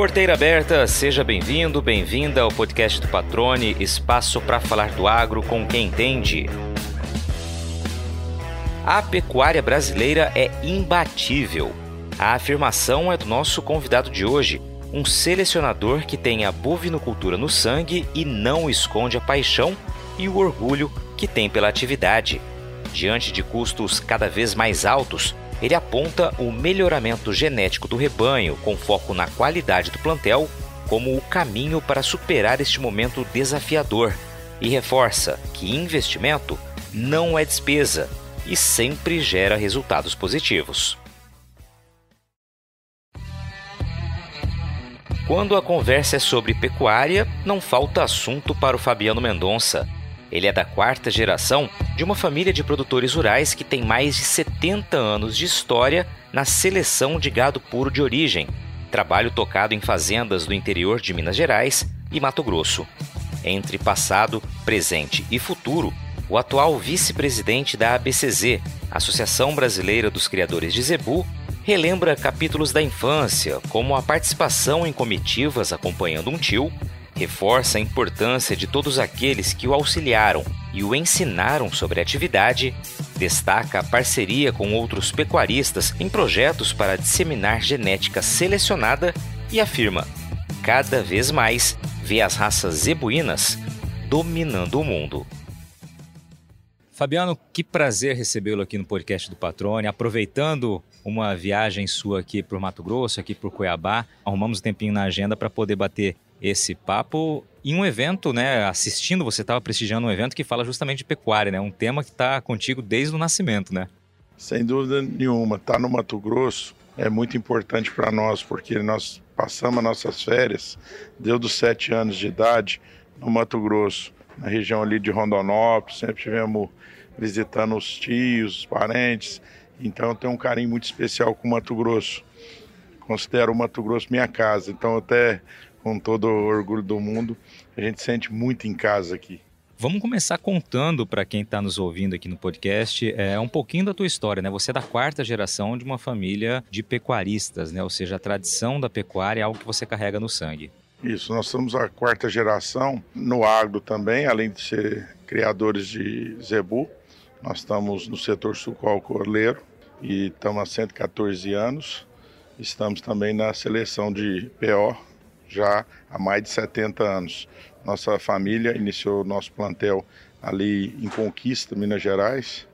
Porteira aberta, seja bem-vindo, bem-vinda ao podcast do Patrone, espaço para falar do agro com quem entende. A pecuária brasileira é imbatível. A afirmação é do nosso convidado de hoje, um selecionador que tem a bovinocultura no sangue e não esconde a paixão e o orgulho que tem pela atividade. Diante de custos cada vez mais altos, ele aponta o melhoramento genético do rebanho, com foco na qualidade do plantel, como o caminho para superar este momento desafiador e reforça que investimento não é despesa e sempre gera resultados positivos. Quando a conversa é sobre pecuária, não falta assunto para o Fabiano Mendonça. Ele é da quarta geração de uma família de produtores rurais que tem mais de 70 anos de história na seleção de gado puro de origem, trabalho tocado em fazendas do interior de Minas Gerais e Mato Grosso. Entre passado, presente e futuro, o atual vice-presidente da ABCZ, Associação Brasileira dos Criadores de Zebu, relembra capítulos da infância, como a participação em comitivas acompanhando um tio reforça a importância de todos aqueles que o auxiliaram e o ensinaram sobre a atividade, destaca a parceria com outros pecuaristas em projetos para disseminar genética selecionada e afirma: cada vez mais vê as raças zebuínas dominando o mundo. Fabiano, que prazer recebê-lo aqui no podcast do Patrone. Aproveitando uma viagem sua aqui para o Mato Grosso, aqui para o Cuiabá, arrumamos um tempinho na agenda para poder bater esse papo em um evento, né? Assistindo, você estava prestigiando um evento que fala justamente de pecuária, né? Um tema que está contigo desde o nascimento, né? Sem dúvida nenhuma. Tá no Mato Grosso é muito importante para nós, porque nós passamos nossas férias, deu dos sete anos de idade, no Mato Grosso, na região ali de Rondonópolis, sempre tivemos visitando os tios, os parentes, então eu tenho um carinho muito especial com o Mato Grosso. Considero o Mato Grosso minha casa, então até com todo o orgulho do mundo. A gente sente muito em casa aqui. Vamos começar contando para quem está nos ouvindo aqui no podcast é, um pouquinho da tua história, né? Você é da quarta geração de uma família de pecuaristas, né? Ou seja, a tradição da pecuária é algo que você carrega no sangue. Isso, nós somos a quarta geração no agro também, além de ser criadores de zebu. Nós estamos no setor sucroalcooleiro e estamos há 114 anos. Estamos também na seleção de PO, já há mais de 70 anos. Nossa família iniciou nosso plantel ali em Conquista, Minas Gerais.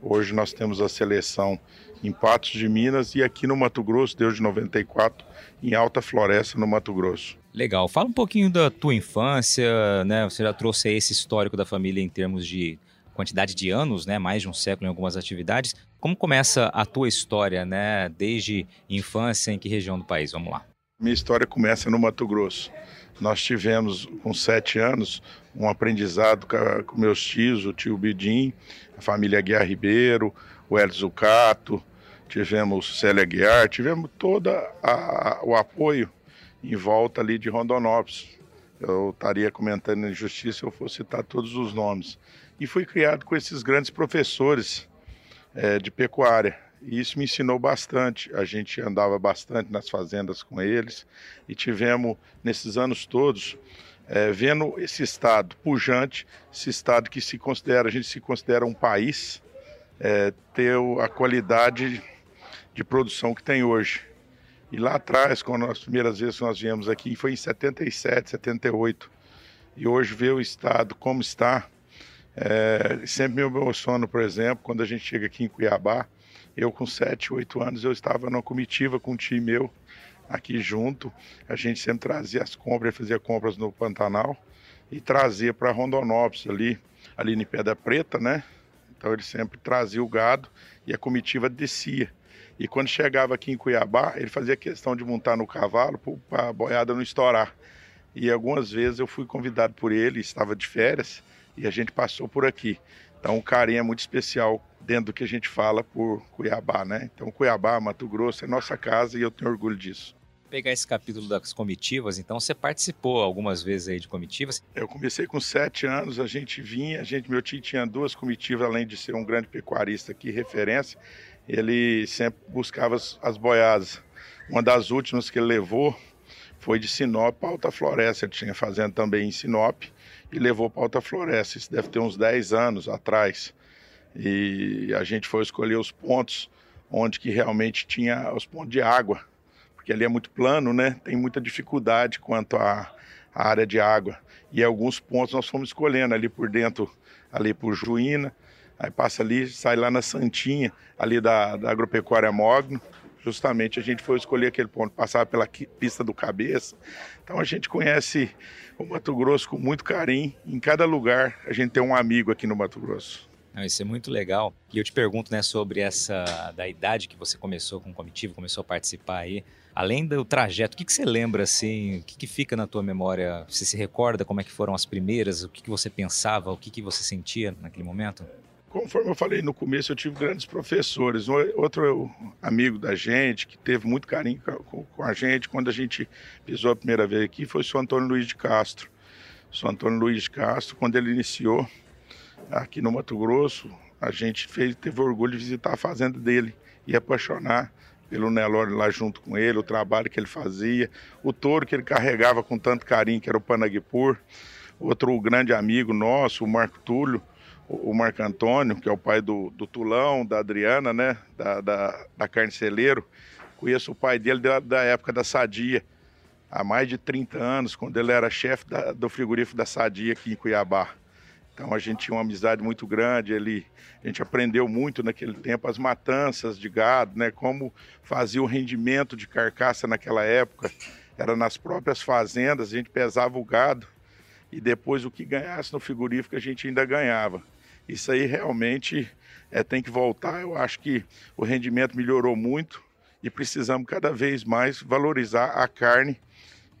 Hoje nós temos a seleção em Patos de Minas e aqui no Mato Grosso, desde 94, em Alta Floresta, no Mato Grosso. Legal. Fala um pouquinho da tua infância, né? Você já trouxe esse histórico da família em termos de quantidade de anos, né? Mais de um século em algumas atividades. Como começa a tua história, né? Desde infância, em que região do país? Vamos lá. Minha história começa no Mato Grosso. Nós tivemos, com sete anos, um aprendizado com meus tios, o tio Bidim, a família Guiar Ribeiro, o Hélio Zucato, tivemos Célia Guiar, tivemos todo o apoio em volta ali de Rondonópolis. Eu estaria comentando em justiça se eu fosse citar todos os nomes. E fui criado com esses grandes professores é, de pecuária. E isso me ensinou bastante. A gente andava bastante nas fazendas com eles e tivemos, nesses anos todos, é, vendo esse estado pujante, esse estado que se considera, a gente se considera um país, é, ter a qualidade de produção que tem hoje. E lá atrás, quando as primeiras vezes que nós viemos aqui, foi em 77, 78. E hoje ver o estado como está, é, sempre me emociona, por exemplo, quando a gente chega aqui em Cuiabá, eu, com 7, 8 anos, eu estava numa comitiva com um time meu aqui junto. A gente sempre trazia as compras, fazia compras no Pantanal e trazia para Rondonópolis, ali, ali em Pedra Preta, né? Então ele sempre trazia o gado e a comitiva descia. E quando chegava aqui em Cuiabá, ele fazia questão de montar no cavalo para a boiada não estourar. E algumas vezes eu fui convidado por ele, estava de férias, e a gente passou por aqui. Então, um carinho é muito especial dentro do que a gente fala por Cuiabá, né? Então, Cuiabá, Mato Grosso é nossa casa e eu tenho orgulho disso. Pegar esse capítulo das comitivas, então você participou algumas vezes aí de comitivas? Eu comecei com sete anos, a gente vinha, a gente, meu tio tinha duas comitivas, além de ser um grande pecuarista aqui, referência, ele sempre buscava as, as boiadas. Uma das últimas que ele levou foi de Sinop para Alta Floresta. Ele tinha fazenda também em Sinop e levou para Alta Floresta. Isso deve ter uns 10 anos atrás. E a gente foi escolher os pontos onde que realmente tinha os pontos de água, porque ali é muito plano, né? Tem muita dificuldade quanto à, área de água. E alguns pontos nós fomos escolhendo ali por dentro, ali por Juína, aí passa ali, sai lá na Santinha, ali da, da Agropecuária Mogno, justamente a gente foi escolher aquele ponto, passava pela pista do cabeça. Então a gente conhece o Mato Grosso com muito carinho. Em cada lugar a gente tem um amigo aqui no Mato Grosso. Não, isso é muito legal. E eu te pergunto, né, sobre essa da idade que você começou com o comitiva, começou a participar aí. Além do trajeto, o que, que você lembra assim? O que, que fica na tua memória? Você se recorda como é que foram as primeiras? O que, que você pensava? O que, que você sentia naquele momento? Conforme eu falei no começo, eu tive grandes professores. Outro amigo da gente que teve muito carinho com a gente quando a gente pisou a primeira vez aqui foi o senhor Antônio Luiz de Castro. O senhor Antônio Luiz de Castro, quando ele iniciou aqui no Mato Grosso, a gente fez, teve orgulho de visitar a fazenda dele e apaixonar pelo Nelore lá junto com ele, o trabalho que ele fazia, o touro que ele carregava com tanto carinho, que era o Panaguipur. Outro grande amigo nosso, o Marco Túlio, o Marco Antônio, que é o pai do, do Tulão, da Adriana, né, da, da, da Carniceleiro. Conheço o pai dele da, da, época da Sadia, há mais de 30 anos, quando ele era chefe do frigorífico da Sadia aqui em Cuiabá. Então a gente tinha uma amizade muito grande, ele, a gente aprendeu muito naquele tempo as matanças de gado, né, como fazia o rendimento de carcaça naquela época. Era nas próprias fazendas, a gente pesava o gado e depois o que ganhasse no frigorífico a gente ainda ganhava. Isso aí realmente é, tem que voltar. Eu acho que o rendimento melhorou muito e precisamos cada vez mais valorizar a carne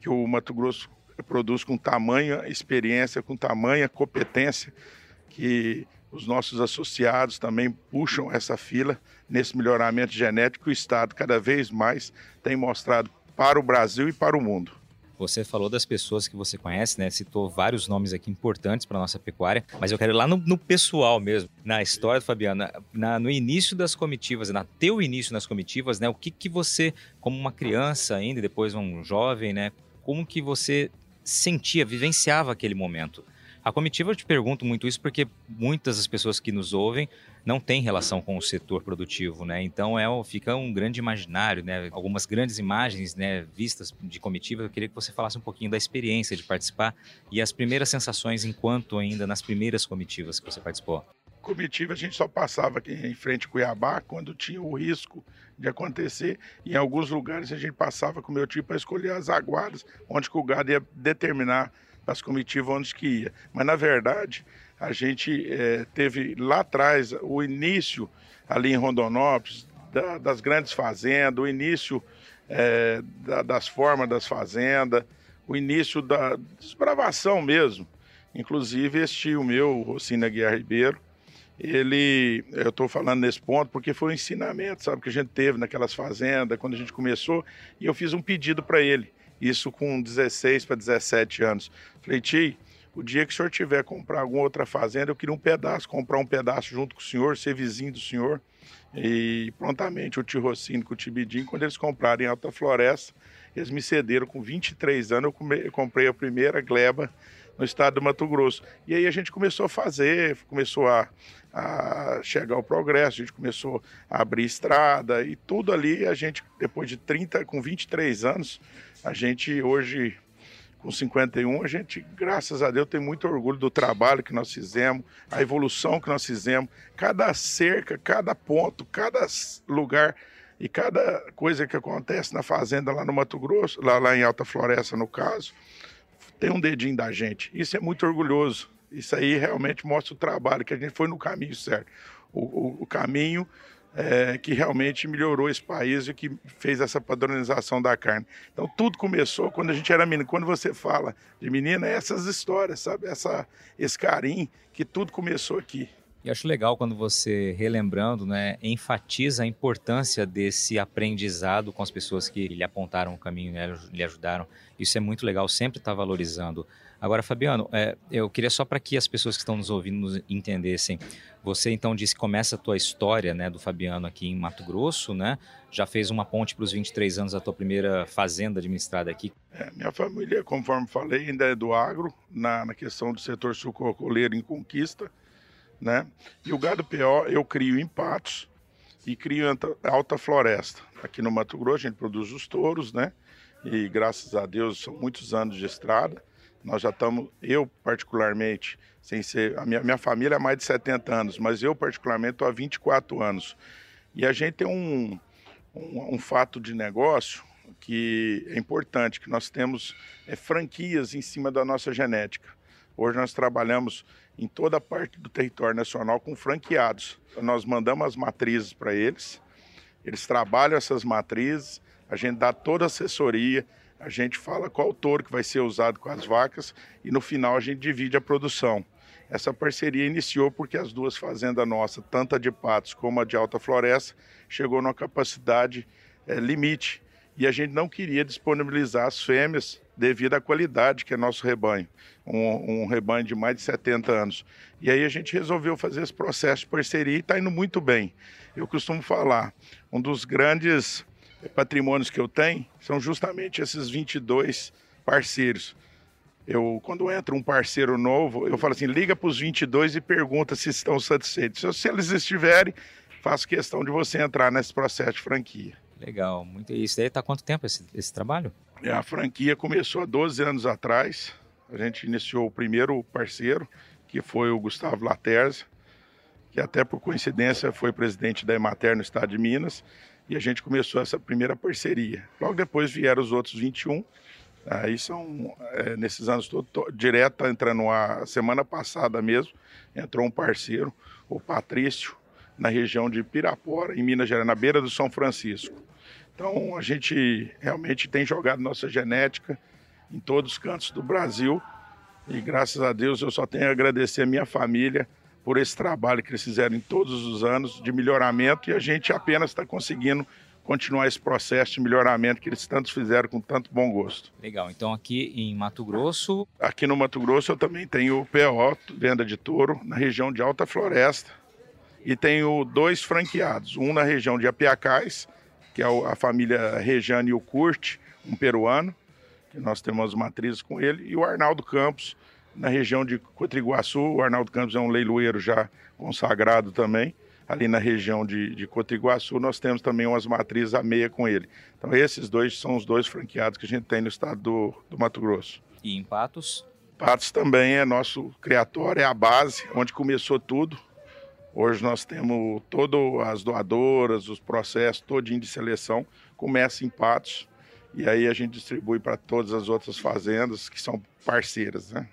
que o Mato Grosso produz com tamanha experiência, com tamanha competência, que os nossos associados também puxam essa fila nesse melhoramento genético. O Estado cada vez mais tem mostrado para o Brasil e para o mundo. Você falou das pessoas que você conhece, né? Citou vários nomes aqui importantes para nossa pecuária, mas eu quero ir lá no, no pessoal mesmo, na história do Fabiano, na, no início das comitivas, na teu início nas comitivas, né? O que que você, como uma criança ainda, depois um jovem, né? Como que você sentia, vivenciava aquele momento? A comitiva eu te pergunto muito isso porque muitas das pessoas que nos ouvem não têm relação com o setor produtivo, né? Então é, fica um grande imaginário, né? Algumas grandes imagens, né, vistas de comitiva. Eu queria que você falasse um pouquinho da experiência de participar e as primeiras sensações enquanto ainda nas primeiras comitivas que você participou. Comitiva a gente só passava aqui em frente a Cuiabá quando tinha o risco de acontecer. Em alguns lugares a gente passava com o meu tio para escolher as aguadas, onde o gado ia determinar as comitivas onde que ia. Mas, na verdade, a gente é, teve lá atrás o início ali em Rondonópolis da, das grandes fazendas, o início é, da, das formas das fazendas, o início da desbravação mesmo. Inclusive, esse tio meu, Rocina Guiar Ribeiro, ele, eu estou falando nesse ponto porque foi um ensinamento, sabe, que a gente teve naquelas fazendas, quando a gente começou, e eu fiz um pedido para ele isso com 16 para 17 anos. Falei, tio, o dia que o senhor tiver comprar alguma outra fazenda, eu queria um pedaço, comprar um pedaço junto com o senhor, ser vizinho do senhor. E prontamente o tio Rocinho com o Tibidim, quando eles compraram em Alta Floresta, eles me cederam com 23 anos, eu comprei a primeira gleba no estado do Mato Grosso. E aí a gente começou a fazer, começou a, a chegar ao progresso, a gente começou a abrir estrada e tudo ali, a gente, depois de 30, com 23 anos, a gente hoje, com 51, a gente, graças a Deus, tem muito orgulho do trabalho que nós fizemos, a evolução que nós fizemos, cada cerca, cada ponto, cada lugar e cada coisa que acontece na fazenda lá no Mato Grosso, lá, lá em Alta Floresta, no caso, tem um dedinho da gente. Isso é muito orgulhoso. Isso aí realmente mostra o trabalho, que a gente foi no caminho certo. O, o, o caminho é, que realmente melhorou esse país e que fez essa padronização da carne. Então tudo começou quando a gente era menino. Quando você fala de menina, é essas histórias, sabe? Essa, esse carinho que tudo começou aqui. E acho legal quando você, relembrando, né, enfatiza a importância desse aprendizado com as pessoas que lhe apontaram o caminho, né, lhe ajudaram. Isso é muito legal, sempre estar tá valorizando. Agora, Fabiano, é, eu queria só para que as pessoas que estão nos ouvindo nos entendessem. Você então disse que começa a tua história, né, do Fabiano aqui em Mato Grosso, né? Já fez uma ponte para os 23 anos da tua primeira fazenda administrada aqui. É, minha família, conforme falei, ainda é do agro, na, na questão do setor sucrocoleiro em conquista, né? E o gado PO eu crio em patos e crio alta floresta. Aqui no Mato Grosso a gente produz os touros, né? E graças a Deus são muitos anos de estrada. Nós já estamos, eu particularmente, sem ser, a minha, minha família é mais de 70 anos, mas eu particularmente estou há 24 anos. E a gente tem um, um, um, fato de negócio que é importante, que nós temos é, franquias em cima da nossa genética. Hoje nós trabalhamos em toda a parte do território nacional com franqueados. Nós mandamos as matrizes para eles, eles trabalham essas matrizes, a gente dá toda a assessoria, a gente fala qual touro que vai ser usado com as vacas e no final a gente divide a produção. Essa parceria iniciou porque as duas fazendas nossas, tanto a de Patos como a de Alta Floresta, chegou numa capacidade é, limite e a gente não queria disponibilizar as fêmeas devido à qualidade que é nosso rebanho, um, um, rebanho de mais de 70 anos. E aí a gente resolveu fazer esse processo de parceria e está indo muito bem. Eu costumo falar, um dos grandes patrimônios que eu tenho são justamente esses 22 parceiros. Eu, quando entra um parceiro novo, eu falo assim, liga para os 22 e pergunta se estão satisfeitos. Se eles estiverem, faço questão de você entrar nesse processo de franquia. Legal, muito isso. Daí está quanto tempo esse, esse trabalho? É, a franquia começou há 12 anos atrás. A gente iniciou o primeiro parceiro, que foi o Gustavo Laterza, que até por coincidência foi presidente da Emater no estado de Minas e a gente começou essa primeira parceria. Logo depois vieram os outros 21. Aí são, é, nesses anos todos, direto tá entrando a semana passada mesmo, entrou um parceiro, o Patrício, na região de Pirapora, em Minas Gerais, na beira do São Francisco. Então a gente realmente tem jogado nossa genética em todos os cantos do Brasil e graças a Deus eu só tenho a agradecer a minha família, por esse trabalho que eles fizeram em todos os anos de melhoramento e a gente apenas está conseguindo continuar esse processo de melhoramento que eles tantos fizeram com tanto bom gosto. Legal. Então aqui em Mato Grosso. Aqui no Mato Grosso eu também tenho o PO, venda de touro, na região de Alta Floresta. E tenho dois franqueados, um na região de Apiacás, que é a família Rejane e o Curte, um peruano, que nós temos matrizes com ele, e o Arnaldo Campos, na região de Cotriguaçu. O Arnaldo Campos é um leiloeiro já consagrado também. Ali na região de, de Cotriguaçu, nós temos também umas matrizes a meia com ele. Então, esses dois são os dois franqueados que a gente tem no estado do, do Mato Grosso. E em Patos? Patos também é nosso criatório, é a base, onde começou tudo. Hoje nós temos todas as doadoras, os processos todinho de seleção, começa em Patos. E aí a gente distribui para todas as outras fazendas que são parceiras, né?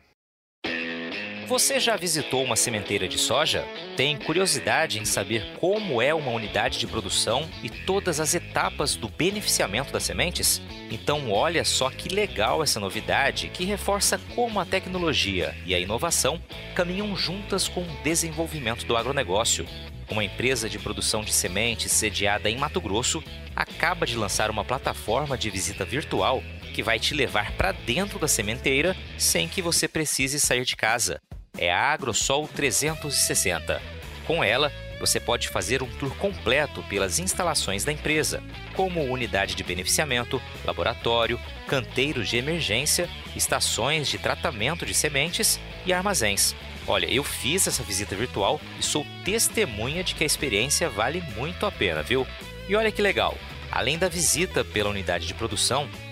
Você já visitou uma sementeira de soja? Tem curiosidade em saber como é uma unidade de produção e todas as etapas do beneficiamento das sementes? Então, olha só que legal essa novidade que reforça como a tecnologia e a inovação caminham juntas com o desenvolvimento do agronegócio. Uma empresa de produção de sementes sediada em Mato Grosso acaba de lançar uma plataforma de visita virtual que vai te levar para dentro da sementeira sem que você precise sair de casa é a AgroSol 360. Com ela, você pode fazer um tour completo pelas instalações da empresa, como unidade de beneficiamento, laboratório, canteiros de emergência, estações de tratamento de sementes e armazéns. Olha, eu fiz essa visita virtual e sou testemunha de que a experiência vale muito a pena, viu? E olha que legal! Além da visita pela unidade de produção,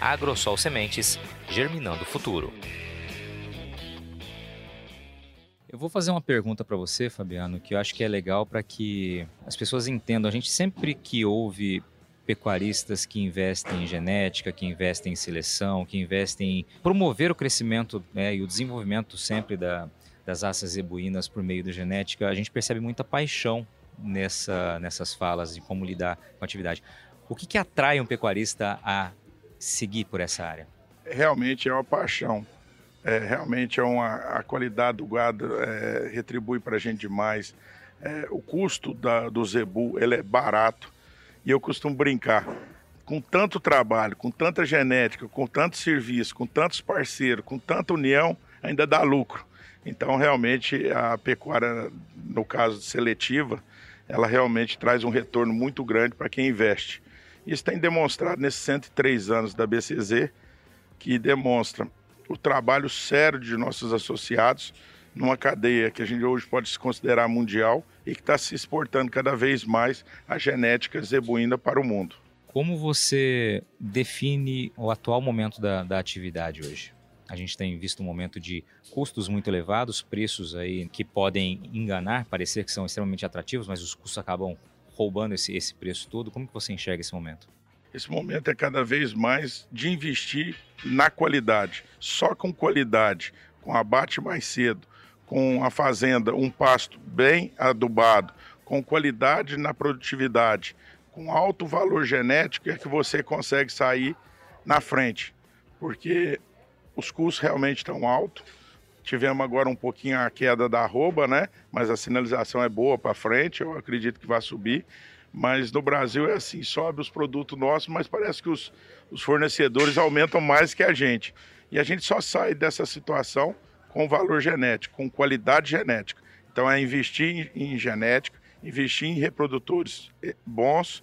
AgroSol Sementes, germinando o futuro. Eu vou fazer uma pergunta para você, Fabiano, que eu acho que é legal para que as pessoas entendam. A gente sempre que ouve pecuaristas que investem em genética, que investem em seleção, que investem em promover o crescimento né, e o desenvolvimento sempre da, das raças zebuínas por meio da genética, a gente percebe muita paixão nessa, nessas falas de como lidar com a atividade. O que, que atrai um pecuarista a seguir por essa área? Realmente é uma paixão. É, realmente é uma, a qualidade do gado é, retribui para a gente demais. É, o custo da, do zebu ele é barato e eu costumo brincar com tanto trabalho, com tanta genética, com tanto serviço, com tantos parceiros, com tanta união, ainda dá lucro. Então, realmente, a pecuária, no caso seletiva, ela realmente traz um retorno muito grande para quem investe. Isso tem demonstrado nesses 103 anos da BCZ, que demonstra o trabalho sério de nossos associados numa cadeia que a gente hoje pode se considerar mundial e que está se exportando cada vez mais a genética zebuína para o mundo. Como você define o atual momento da, da atividade hoje? A gente tem visto um momento de custos muito elevados, preços aí que podem enganar, parecer que são extremamente atrativos, mas os custos acabam roubando esse, esse preço todo? Como que você enxerga esse momento? Esse momento é cada vez mais de investir na qualidade. Só com qualidade, com abate mais cedo, com a fazenda, um pasto bem adubado, com qualidade na produtividade, com alto valor genético, é que você consegue sair na frente. Porque os custos realmente estão altos. Tivemos agora um pouquinho a queda da arroba, né? Mas a sinalização é boa para frente, eu acredito que vai subir. Mas no Brasil é assim, sobe os produtos nossos, mas parece que os, os fornecedores aumentam mais que a gente. E a gente só sai dessa situação com valor genético, com qualidade genética. Então é investir em, em genética, investir em reprodutores eh, bons,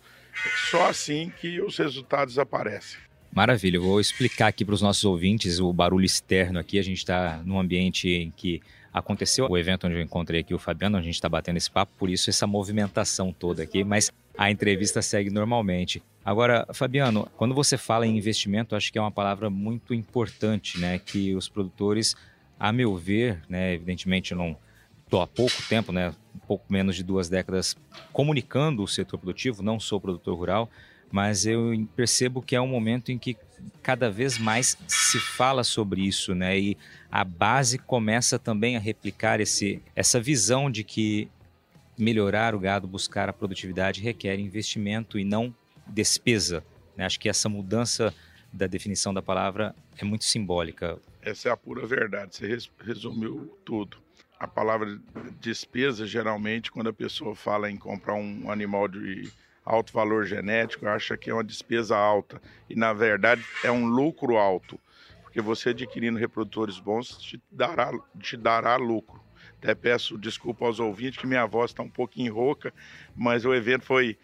só assim que os resultados aparecem. Maravilha, eu vou explicar aqui para os nossos ouvintes o barulho externo aqui. A gente está num ambiente em que aconteceu o evento onde eu encontrei aqui o Fabiano, a gente está batendo esse papo, por isso essa movimentação toda aqui, mas a entrevista segue normalmente. Agora, Fabiano, quando você fala em investimento, acho que é uma palavra muito importante, né? Que os produtores, a meu ver, né? Evidentemente, eu não estou há pouco tempo, né? Pouco menos de duas décadas comunicando o setor produtivo, não sou produtor rural, mas eu percebo que é um momento em que cada vez mais se fala sobre isso, né? E a base começa também a replicar esse, essa visão de que melhorar o gado, buscar a produtividade requer investimento e não despesa. Né? Acho que essa mudança da definição da palavra é muito simbólica. Essa é a pura verdade. Você resumiu tudo. A palavra despesa, geralmente, quando a pessoa fala em comprar um animal de alto valor genético, acha que é uma despesa alta. E na verdade é um lucro alto. Porque você adquirindo reprodutores bons te dará, te dará lucro. Até peço desculpa aos ouvintes que minha voz está um pouquinho rouca, mas o evento foi,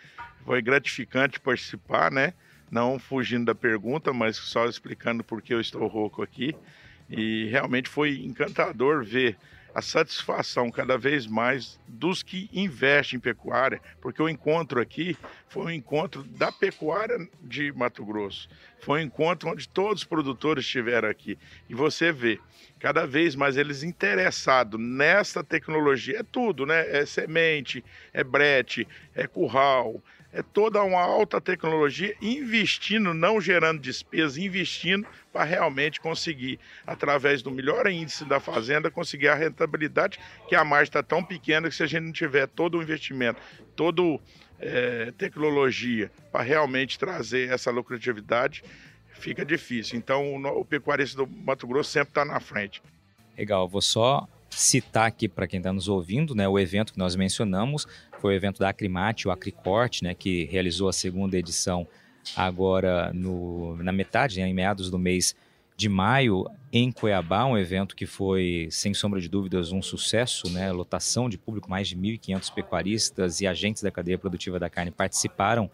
foi gratificante participar, né? Não fugindo da pergunta, mas só explicando por que eu estou rouco aqui. E realmente foi encantador ver a satisfação cada vez mais dos que investem em pecuária, porque o encontro aqui foi um encontro da pecuária de Mato Grosso. Foi um encontro onde todos os produtores estiveram aqui. E você vê, cada vez mais eles interessados nessa tecnologia. É tudo, né? É semente, é brete, é curral, é toda uma alta tecnologia, investindo, não gerando despesas, investindo para realmente conseguir, através do melhor índice da fazenda, conseguir a rentabilidade, que a margem está tão pequena que se a gente não tiver todo o investimento, toda é, tecnologia para realmente trazer essa lucratividade, fica difícil. Então o, o pecuarista do Mato Grosso sempre está na frente. Legal, vou só citar aqui para quem está nos ouvindo, né, o evento que nós mencionamos foi o evento da Acrimate, o Acricorte, né, que realizou a segunda edição agora no, na metade, né, em meados do mês de maio, em Cuiabá, um evento que foi, sem sombra de dúvidas, um sucesso, né, lotação de público, mais de 1.500 pecuaristas e agentes da cadeia produtiva da carne participaram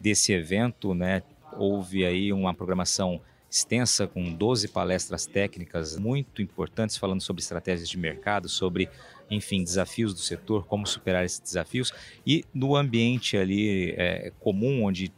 desse evento, né, houve aí uma programação extensa com 12 palestras técnicas muito importantes falando sobre estratégias de mercado, sobre, enfim, desafios do setor, como superar esses desafios. E no ambiente ali é, comum onde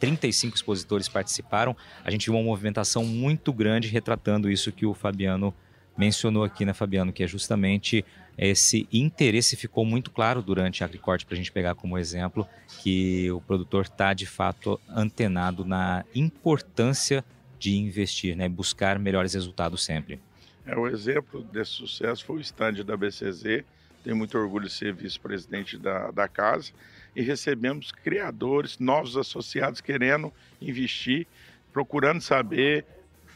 35 expositores participaram, a gente viu uma movimentação muito grande retratando isso que o Fabiano mencionou aqui, né, Fabiano, que é justamente esse interesse ficou muito claro durante a Agricorte, para a gente pegar como exemplo, que o produtor está de fato antenado na importância de investir, né? buscar melhores resultados sempre. É, o exemplo desse sucesso foi o stand da BCZ. Tenho muito orgulho de ser vice-presidente da, da casa. E recebemos criadores, novos associados querendo investir, procurando saber,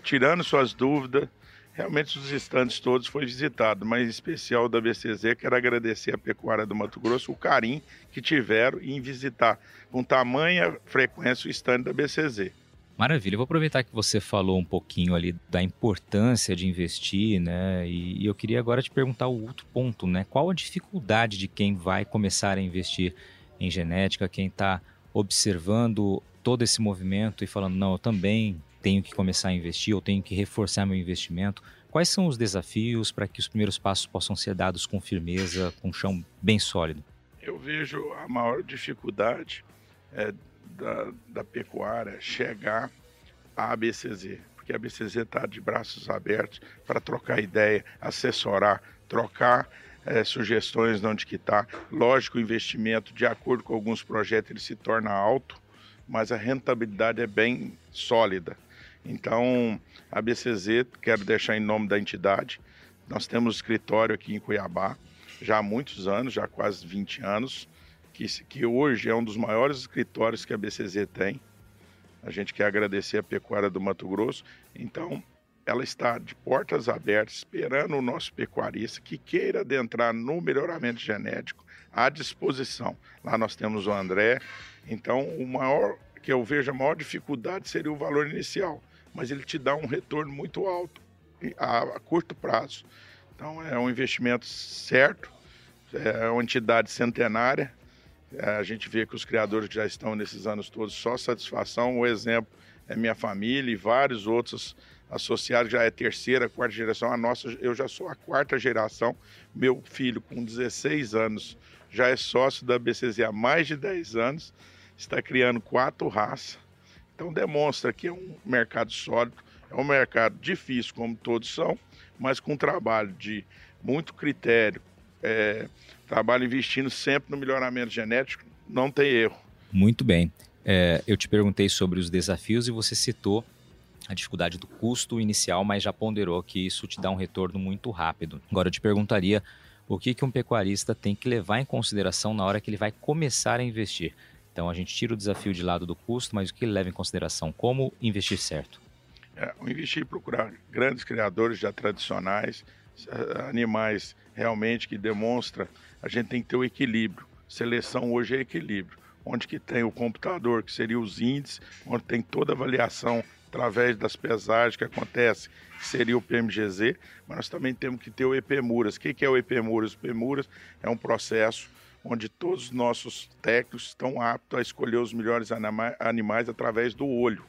tirando suas dúvidas. Realmente os estandes todos foi visitado, mas em especial da BCZ, quero agradecer a Pecuária do Mato Grosso o carinho que tiveram em visitar com tamanha frequência o estande da BCZ. Maravilha, eu vou aproveitar que você falou um pouquinho ali da importância de investir, né? E, e eu queria agora te perguntar o outro ponto, né? Qual a dificuldade de quem vai começar a investir em genética, quem está observando todo esse movimento e falando, não, eu também tenho que começar a investir, eu tenho que reforçar meu investimento. Quais são os desafios para que os primeiros passos possam ser dados com firmeza, com um chão bem sólido? Eu vejo a maior dificuldade é, da, da pecuária chegar à ABCZ, porque a ABCZ está de braços abertos para trocar ideia, assessorar, trocar é, sugestões de onde que está. Lógico, o investimento, de acordo com alguns projetos, ele se torna alto, mas a rentabilidade é bem sólida. Então, a BCZ, quero deixar em nome da entidade, nós temos escritório aqui em Cuiabá, já há muitos anos, já há quase 20 anos, que, que hoje é um dos maiores escritórios que a BCZ tem. A gente quer agradecer a Pecuária do Mato Grosso. Então, ela está de portas abertas, esperando o nosso pecuarista que queira adentrar no melhoramento genético à disposição. Lá nós temos o André. Então, o maior que eu vejo a maior dificuldade seria o valor inicial, mas ele te dá um retorno muito alto a, a curto prazo. Então, é um investimento certo, é uma entidade centenária a gente vê que os criadores que já estão nesses anos todos só satisfação. O exemplo é minha família e vários outros associados, já é terceira, quarta geração. A nossa, eu já sou a quarta geração. Meu filho, com 16 anos, já é sócio da BCZ há mais de 10 anos, está criando quatro raças. Então demonstra que é um mercado sólido, é um mercado difícil, como todos são, mas com trabalho de muito critério, é, trabalho investindo sempre no melhoramento genético, não tem erro. Muito bem. É, eu te perguntei sobre os desafios e você citou a dificuldade do custo inicial, mas já ponderou que isso te dá um retorno muito rápido. Agora eu te perguntaria o que, que um pecuarista tem que levar em consideração na hora que ele vai começar a investir. Então a gente tira o desafio de lado do custo, mas o que ele leva em consideração? Como investir certo? É, investir procurar grandes criadores já tradicionais, animais realmente que demonstra, a gente tem que ter o equilíbrio. Seleção hoje é equilíbrio. Onde que tem o computador, que seria os índices, onde tem toda a avaliação através das pesagens que acontece, que seria o PMGZ, mas nós também temos que ter o EPMURAS. O que é o EPMURAS? O EPMURAS é um processo onde todos os nossos técnicos estão aptos a escolher os melhores animais através do olho.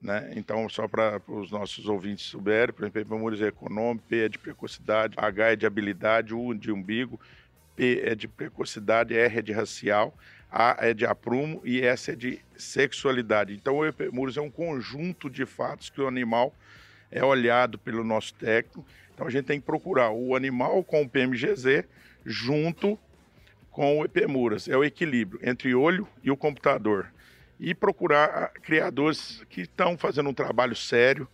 Né? Então, só para os nossos ouvintes souberem, por exemplo, memórias é econômico, P é de precocidade, H é de habilidade, U de umbigo, P é de precocidade, R é de racial, A é de aprumo e S é de sexualidade. Então, o EPMURS é um conjunto de fatos que o animal é olhado pelo nosso técnico. Então, a gente tem que procurar o animal com o PMGZ junto com o EPMURAS. É o equilíbrio entre olho e o computador e procurar criadores que estão fazendo um trabalho sério,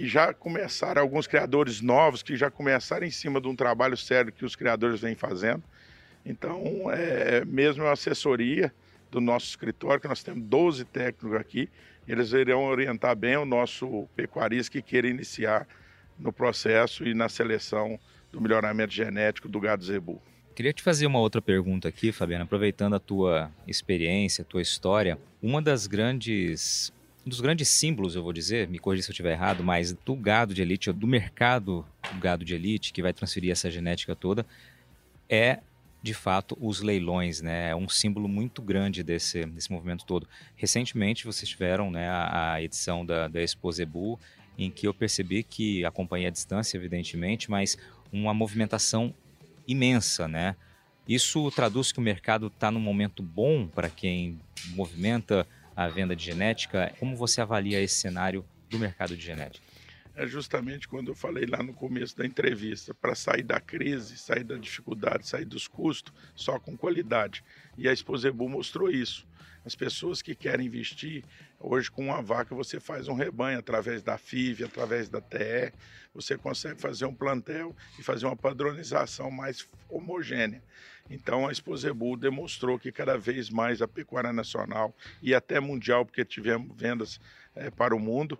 que já começaram, alguns criadores novos que já começaram em cima de um trabalho sério que os criadores vêm fazendo. Então, é mesmo a assessoria do nosso escritório, que nós temos 12 técnicos aqui, eles irão orientar bem o nosso pecuarista que queira iniciar no processo e na seleção do melhoramento genético do gado zebu. Queria te fazer uma outra pergunta aqui, Fabiana, aproveitando a tua experiência, a tua história. Uma das grandes dos grandes símbolos, eu vou dizer, me corrija se eu estiver errado, mas do gado de elite, do mercado do gado de elite, que vai transferir essa genética toda, é de fato os leilões, né? É um símbolo muito grande desse, desse movimento todo. Recentemente vocês tiveram né, a, a edição da, da Expo em que eu percebi que acompanhei a distância, evidentemente, mas uma movimentação imensa, né? Isso traduz que o mercado está num momento bom para quem movimenta a venda de genética. Como você avalia esse cenário do mercado de genética? é justamente quando eu falei lá no começo da entrevista, para sair da crise, sair da dificuldade, sair dos custos, só com qualidade. E a Exposebu mostrou isso. As pessoas que querem investir, hoje com uma vaca você faz um rebanho através da FIV, através da TE, você consegue fazer um plantel e fazer uma padronização mais homogênea. Então a Exposebu demonstrou que cada vez mais a pecuária nacional e até mundial, porque tivemos vendas é, para o mundo,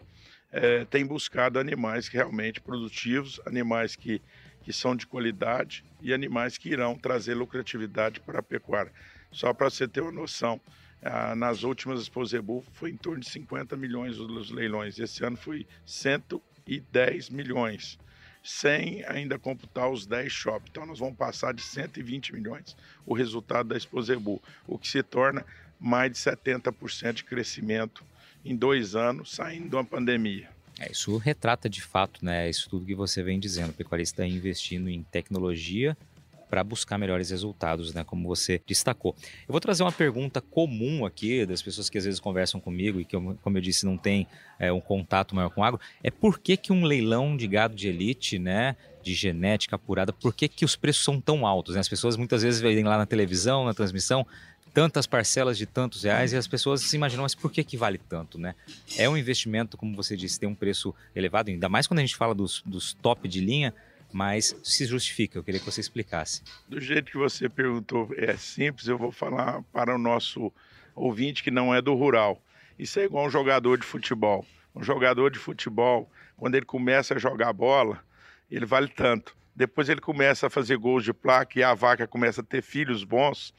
é, tem buscado animais realmente produtivos, animais que, que são de qualidade e animais que irão trazer lucratividade para a pecuária. Só para você ter uma noção, ah, nas últimas Exposebu foi em torno de 50 milhões os leilões. Esse ano foi 110 milhões, sem ainda computar os 10 shops. Então nós vamos passar de 120 milhões o resultado da Exposebu, o que se torna mais de 70% de crescimento em dois anos, saindo de uma pandemia. É, isso retrata de fato, né? Isso tudo que você vem dizendo. O pecuarista investindo em tecnologia para buscar melhores resultados, né? Como você destacou. Eu vou trazer uma pergunta comum aqui das pessoas que às vezes conversam comigo e que, como eu disse, não tem é, um contato maior com agro. É por que, que um leilão de gado de elite, né? De genética apurada, por que, que os preços são tão altos? Né? As pessoas muitas vezes veem lá na televisão, na transmissão, tantas parcelas de tantos reais e as pessoas se imaginam, mas por que, que vale tanto, né? É um investimento, como você disse, tem um preço elevado, ainda mais quando a gente fala dos, dos top de linha, mas se justifica. Eu queria que você explicasse. Do jeito que você perguntou, é simples, eu vou falar para o nosso ouvinte que não é do rural. Isso é igual um jogador de futebol. Um jogador de futebol, quando ele começa a jogar bola, ele vale tanto. Depois ele começa a fazer gols de placa e a vaca começa a ter filhos bons,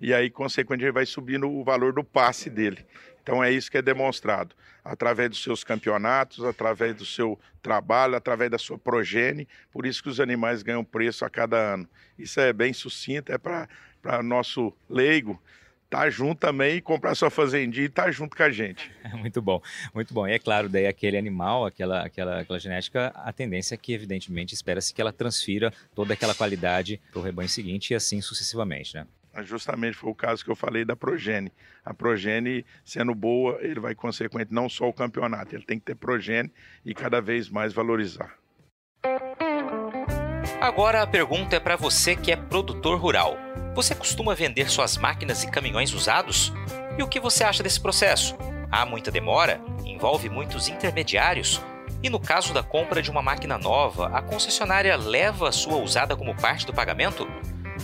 e aí, consequentemente, vai subindo o valor do passe dele. Então é isso que é demonstrado através dos seus campeonatos, através do seu trabalho, através da sua progenie. Por isso que os animais ganham preço a cada ano. Isso é bem sucinto, é para nosso leigo tá junto também e comprar sua fazendinha e tá junto com a gente. Muito bom, muito bom. E é claro, daí aquele animal, aquela, aquela, aquela genética, a tendência é que, evidentemente, espera-se que ela transfira toda aquela qualidade para o rebanho seguinte e assim sucessivamente, né? Justamente foi o caso que eu falei da progene. A progene, sendo boa, ele vai consequente não só o campeonato, ele tem que ter progene e cada vez mais valorizar. Agora a pergunta é para você que é produtor rural. Você costuma vender suas máquinas e caminhões usados? E o que você acha desse processo? Há muita demora? Envolve muitos intermediários? E no caso da compra de uma máquina nova, a concessionária leva a sua usada como parte do pagamento?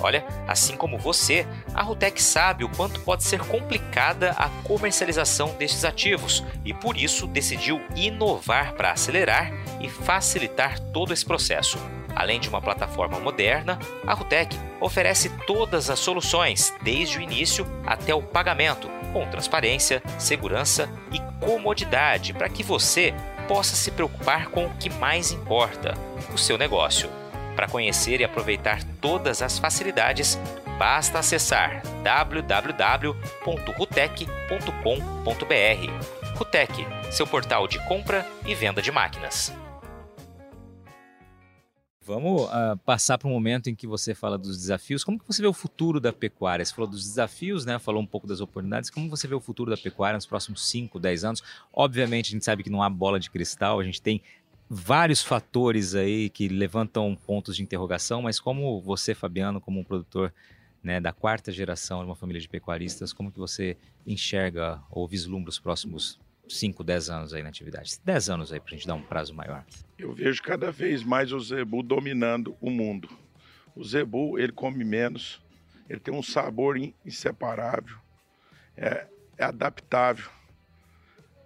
Olha, assim como você, a Rutec sabe o quanto pode ser complicada a comercialização destes ativos e por isso decidiu inovar para acelerar e facilitar todo esse processo. Além de uma plataforma moderna, a Rutec oferece todas as soluções, desde o início até o pagamento, com transparência, segurança e comodidade para que você possa se preocupar com o que mais importa: o seu negócio. Para conhecer e aproveitar todas as facilidades, basta acessar www.rutec.com.br. Rutec, seu portal de compra e venda de máquinas. Vamos uh, passar para um momento em que você fala dos desafios. Como que você vê o futuro da pecuária? Você falou dos desafios, né? falou um pouco das oportunidades. Como você vê o futuro da pecuária nos próximos 5, 10 anos? Obviamente, a gente sabe que não há bola de cristal, a gente tem vários fatores aí que levantam pontos de interrogação, mas como você, Fabiano, como um produtor né, da quarta geração de uma família de pecuaristas, como que você enxerga ou vislumbra os próximos 5, 10 anos aí na atividade? 10 anos aí para a gente dar um prazo maior. Eu vejo cada vez mais o zebu dominando o mundo. O zebu, ele come menos, ele tem um sabor inseparável, é, é adaptável,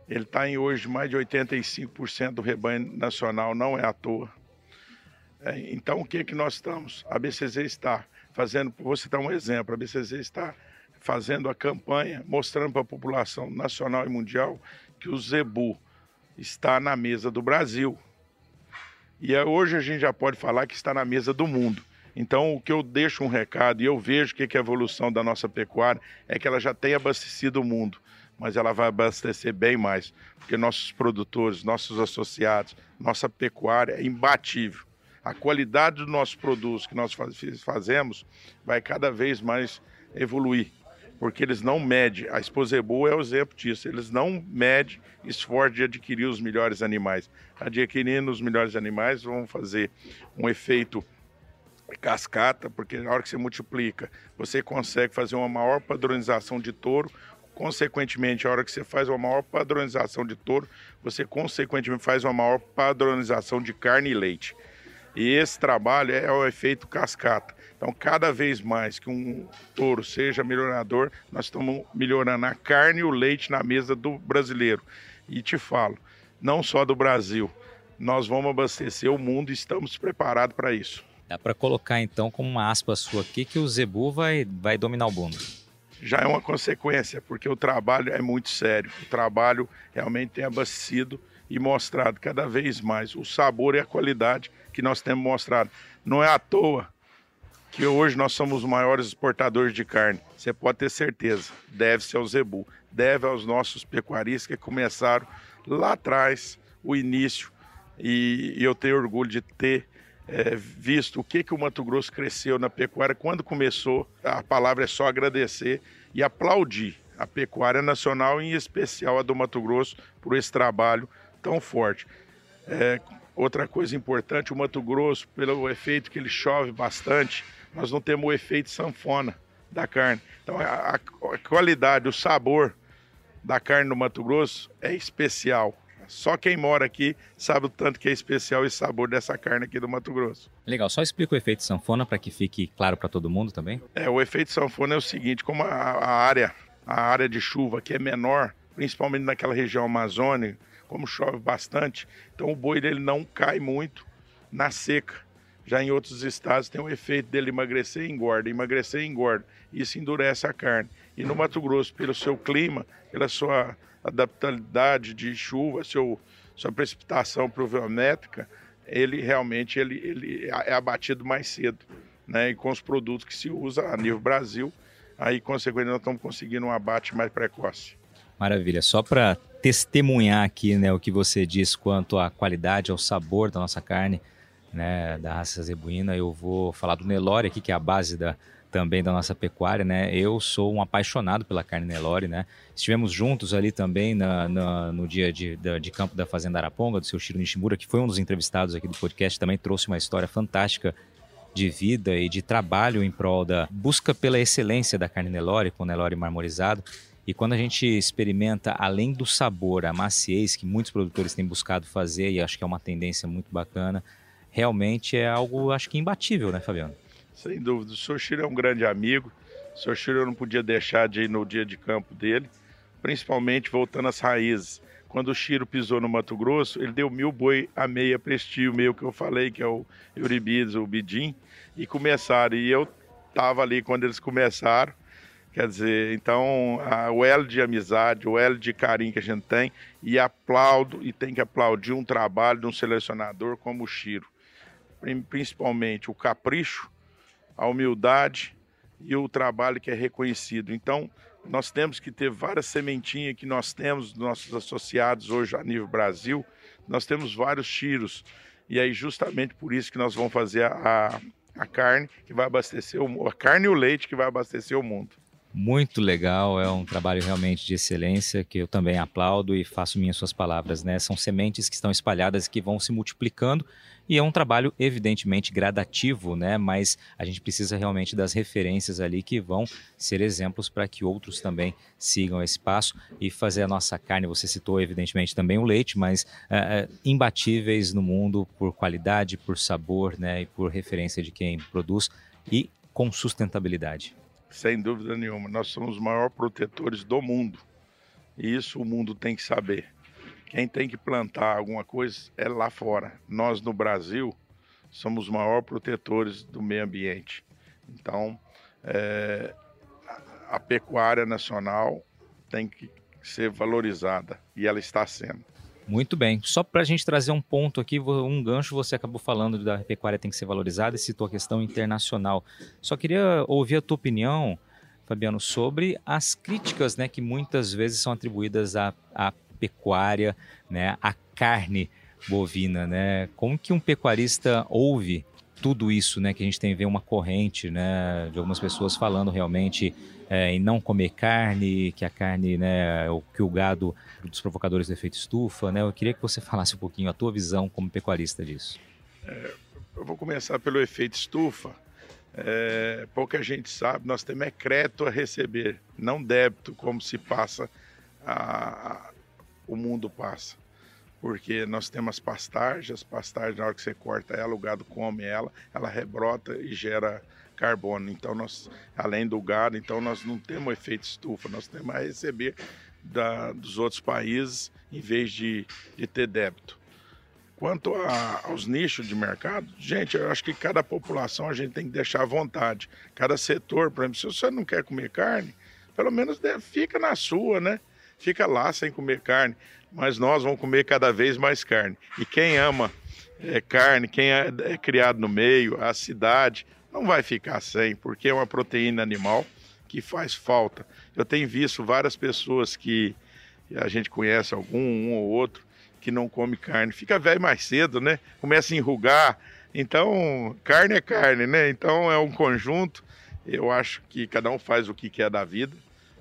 ele está em hoje mais de 85% do rebanho nacional, não é à toa. É, então, o que, que nós estamos? A BCZ está fazendo, vou citar um exemplo, a BCZ está fazendo a campanha, mostrando para a população nacional e mundial que o zebu está na mesa do Brasil. E é, hoje a gente já pode falar que está na mesa do mundo. Então, o que eu deixo um recado e eu vejo que, que é a evolução da nossa pecuária é que ela já tem abastecido o mundo mas ela vai abastecer bem mais, porque nossos produtores, nossos associados, nossa pecuária é imbatível. A qualidade dos nossos produtos que nós fazemos vai cada vez mais evoluir. porque eles não medem. A Esposebu é o exemplo disso. Eles não medem esforço de adquirir os melhores animais. Adquirindo os melhores animais, vão fazer um efeito cascata, porque na hora que você multiplica, você consegue fazer uma maior padronização de touro. Consequentemente, a hora que você faz uma maior padronização de touro, você consequentemente faz uma maior padronização de carne e leite. E esse trabalho é o efeito cascata. Então, cada vez mais que um touro seja melhorador, nós estamos melhorando a carne e o leite na mesa do brasileiro. E te falo, não só do Brasil, nós vamos abastecer o mundo e estamos preparados para isso. Dá para colocar então como uma aspa sua aqui que o zebu vai, vai dominar o mundo. Já é uma consequência, porque o trabalho é muito sério. O trabalho realmente tem abastecido e mostrado cada vez mais o sabor e a qualidade que nós temos mostrado. Não é à toa que hoje nós somos os maiores exportadores de carne. Você pode ter certeza, deve-se ao Zebu, deve aos nossos pecuaristas que começaram lá atrás o início e, eu tenho orgulho de ter é, visto o que, que o Mato Grosso cresceu na pecuária quando começou. A palavra é só agradecer e aplaudir a pecuária nacional, em especial a do Mato Grosso, por esse trabalho tão forte. É, outra coisa importante, o Mato Grosso, pelo efeito que ele chove bastante, nós não temos o efeito sanfona da carne. Então a, a qualidade, o sabor da carne no Mato Grosso é especial. Só quem mora aqui sabe o tanto que é especial esse sabor dessa carne aqui do Mato Grosso. Legal, só explica o efeito sanfona para que fique claro para todo mundo também. É, o efeito sanfona é o seguinte, como a, a, área, a área de chuva aqui é menor, principalmente naquela região amazônica, como chove bastante, então o boi dele não cai muito na seca. Já em outros estados tem o efeito dele emagrecer e engorda, emagrecer e engorda. Isso endurece a carne. E no Mato Grosso, pelo seu clima, pela sua adaptabilidade de chuva, seu, sua precipitação pluviométrica, ele realmente ele, ele é abatido mais cedo. Né? E com os produtos que se usa a nível Brasil, aí consequentemente nós estamos conseguindo um abate mais precoce. Maravilha. Só para testemunhar aqui né, o que você diz quanto à qualidade, ao sabor da nossa carne, né, da raça zebuína, eu vou falar do Nelore aqui, que é a base da, também da nossa pecuária, né? Eu sou um apaixonado pela carne Nelore, né? Estivemos juntos ali também na, na, no dia de, de, campo da Fazenda Araponga, do seu Shiro Nishimura, que foi um dos entrevistados aqui do podcast, também trouxe uma história fantástica de vida e de trabalho em prol da busca pela excelência da carne Nelore, com Nelore marmorizado. E quando a gente experimenta, além do sabor, a maciez que muitos produtores têm buscado fazer, e acho que é uma tendência muito bacana, realmente é algo, acho que imbatível, né, Fabiano? Sem dúvida. O Sr. Chiro é um grande amigo. O Sr. Chiro eu não podia deixar de ir no dia de campo dele, principalmente voltando às raízes. Quando o Chiro pisou no Mato Grosso, ele deu mil boi a meia prestio, meio que eu falei, que é o Euribides, o Bidim, e começaram. E eu estava ali quando eles começaram. Quer dizer, então, a, o elo de amizade, o elo de carinho que a gente tem, e aplaudo, e tem que aplaudir um trabalho de um selecionador como o Chiro. Principalmente o capricho a humildade e o trabalho que é reconhecido. Então, nós temos que ter várias sementinhas que nós temos, nossos associados hoje a nível Brasil, nós temos vários tiros. E aí, justamente por isso que nós vamos fazer a, a carne que vai abastecer o a carne e o leite que vai abastecer o mundo. Muito legal, é um trabalho realmente de excelência que eu também aplaudo e faço minhas suas palavras, né? São sementes que estão espalhadas que vão se multiplicando e é um trabalho evidentemente gradativo, né? Mas a gente precisa realmente das referências ali que vão ser exemplos para que outros também sigam esse passo e fazer a nossa carne. Você citou evidentemente também o leite, mas uh, imbatíveis no mundo por qualidade, por sabor, né? E por referência de quem produz e com sustentabilidade. Sem dúvida nenhuma, nós somos os maiores protetores do mundo. E isso o mundo tem que saber. Quem tem que plantar alguma coisa é lá fora. Nós no Brasil somos os maiores protetores do meio ambiente. Então, é, a pecuária nacional tem que ser valorizada e ela está sendo. Muito bem. Só para a gente trazer um ponto aqui, um gancho, você acabou falando da pecuária tem que ser valorizada e citou a questão internacional. Só queria ouvir a tua opinião, Fabiano, sobre as críticas né, que muitas vezes são atribuídas à, à pecuária, né, a carne bovina, né? Como que um pecuarista ouve tudo isso, né, que a gente tem ver uma corrente, né, de algumas pessoas falando realmente é, em não comer carne, que a carne, né, o, que o gado dos provocadores do efeito estufa, né? Eu queria que você falasse um pouquinho a tua visão como pecuarista disso. É, eu vou começar pelo efeito estufa. É, pouca gente sabe, nós temos é crédito a receber, não débito, como se passa, a, a, o mundo passa porque nós temos as pastagens, as pastagens na hora que você corta ela, o gado come ela, ela rebrota e gera carbono. Então nós, além do gado, então nós não temos efeito estufa, nós temos a receber da, dos outros países em vez de, de ter débito. Quanto a, aos nichos de mercado, gente, eu acho que cada população a gente tem que deixar à vontade. Cada setor, por exemplo, se você não quer comer carne, pelo menos fica na sua, né? Fica lá sem comer carne mas nós vamos comer cada vez mais carne. E quem ama é, carne, quem é, é criado no meio, a cidade, não vai ficar sem, porque é uma proteína animal que faz falta. Eu tenho visto várias pessoas que a gente conhece, algum, um ou outro, que não come carne. Fica velho mais cedo, né? Começa a enrugar. Então, carne é carne, né? Então é um conjunto. Eu acho que cada um faz o que quer da vida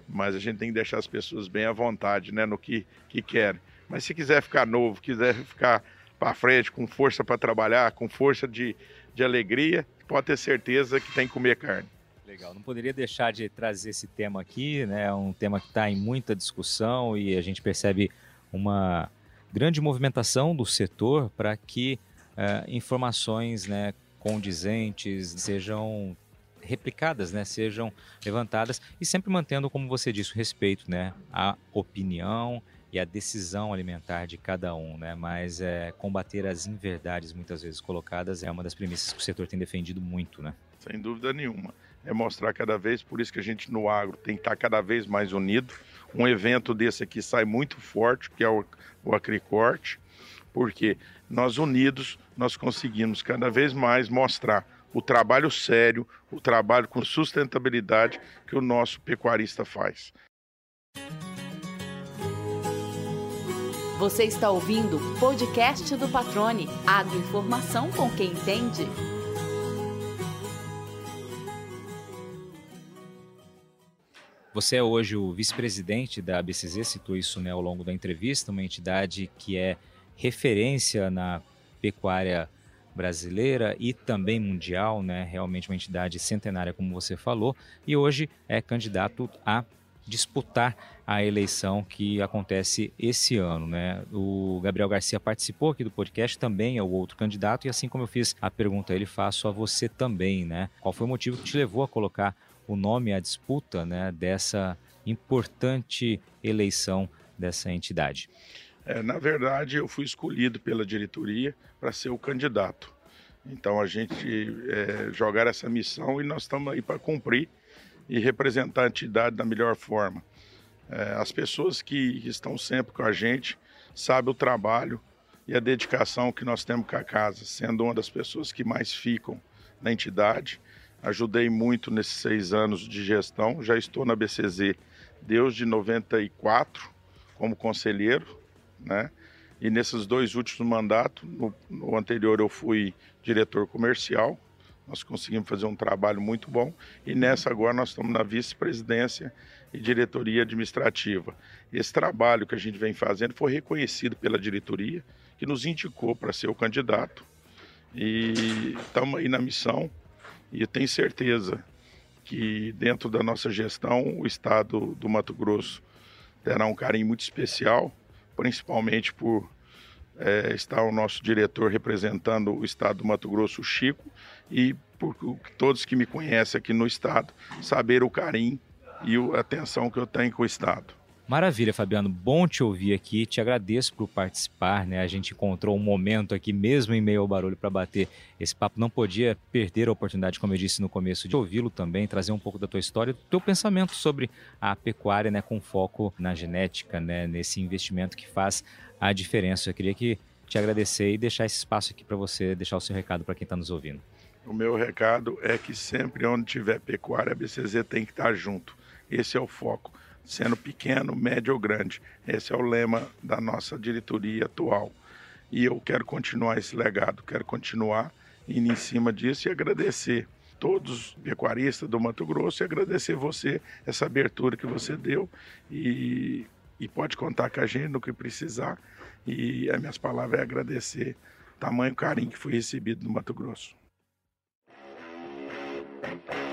mas a gente tem que deixar as pessoas bem à vontade, né, no que, que querem. Mas se quiser ficar novo, quiser ficar para frente, com força para trabalhar, com força de, de alegria, pode ter certeza que tem que comer carne. Legal, não poderia deixar de trazer esse tema aqui, né? É um tema que está em muita discussão e a gente percebe uma grande movimentação do setor para que uh, informações né, condizentes sejam replicadas, né, sejam levantadas e sempre mantendo, como você disse, o respeito, né, à opinião e à decisão alimentar de cada um, né, mas é, combater as inverdades muitas vezes colocadas é uma das premissas que o setor tem defendido muito, né? Sem dúvida nenhuma. É mostrar cada vez, por isso que a gente no agro tem que estar cada vez mais unido. Um evento desse aqui sai muito forte, que é o, o Acricorte, porque nós unidos nós conseguimos cada vez mais mostrar o trabalho sério, o trabalho com sustentabilidade que o nosso pecuarista faz. Você está ouvindo o podcast do Patrone, agroinformação com quem entende. Você é hoje o vice-presidente da ABCZ, citou isso né, ao longo da entrevista, uma entidade que é referência na pecuária brasileira e também mundial, né? Realmente uma entidade centenária, como você falou, e hoje é candidato a disputar a eleição que acontece esse ano, né? O Gabriel Garcia participou aqui do podcast, também é o outro candidato, e assim como eu fiz a pergunta ele, faço a você também, né? Qual foi o motivo que te levou a colocar o nome à disputa, né, dessa importante eleição dessa entidade? É, na verdade, eu fui escolhido pela diretoria para ser o candidato. Então a gente é, jogar essa missão e nós estamos aí para cumprir e representar a entidade da melhor forma. É, as pessoas que estão sempre com a gente sabem o trabalho e a dedicação que nós temos com a casa, sendo uma das pessoas que mais ficam na entidade. Ajudei muito nesses seis anos de gestão, já estou na BCZ desde 94 como conselheiro né? E nesses dois últimos mandatos, no, no, anterior eu fui diretor comercial, nós conseguimos fazer um trabalho muito bom, e nessa agora nós estamos na vice-presidência e diretoria administrativa. Esse trabalho que a gente vem fazendo foi reconhecido pela diretoria, que nos indicou para ser o candidato, e estamos aí na missão, e tenho certeza que dentro da nossa gestão, o estado do Mato Grosso terá um carinho muito especial principalmente por é, estar o nosso diretor representando o estado do Mato Grosso, Chico, e por todos que me conhecem aqui no estado, saber o carinho e a atenção que eu tenho com o estado. Maravilha, Fabiano. Bom te ouvir aqui. Te agradeço por participar. Né? A gente encontrou um momento aqui, mesmo em meio ao barulho, para bater esse papo. Não podia perder a oportunidade, como eu disse no começo, de ouvi-lo também, trazer um pouco da tua história, do teu pensamento sobre a pecuária, né, com foco na genética, né, nesse investimento que faz a diferença. Eu queria que te agradecer e deixar esse espaço aqui para você deixar o seu recado para quem está nos ouvindo. O meu recado é que sempre onde tiver pecuária, a BCZ tem que estar junto. Esse é o foco sendo pequeno, médio ou grande. Esse é o lema da nossa diretoria atual. E eu quero continuar esse legado, quero continuar indo em cima disso e agradecer todos os pecuaristas do Mato Grosso e agradecer você essa abertura que você deu e, e pode contar com a gente no que precisar e as minhas palavras é agradecer o tamanho carinho que foi recebido no Mato Grosso.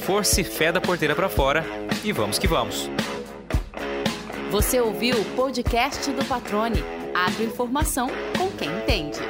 força e fé da porteira para fora e vamos que vamos. Você ouviu o podcast do Patrone. Agroinformação com quem entende.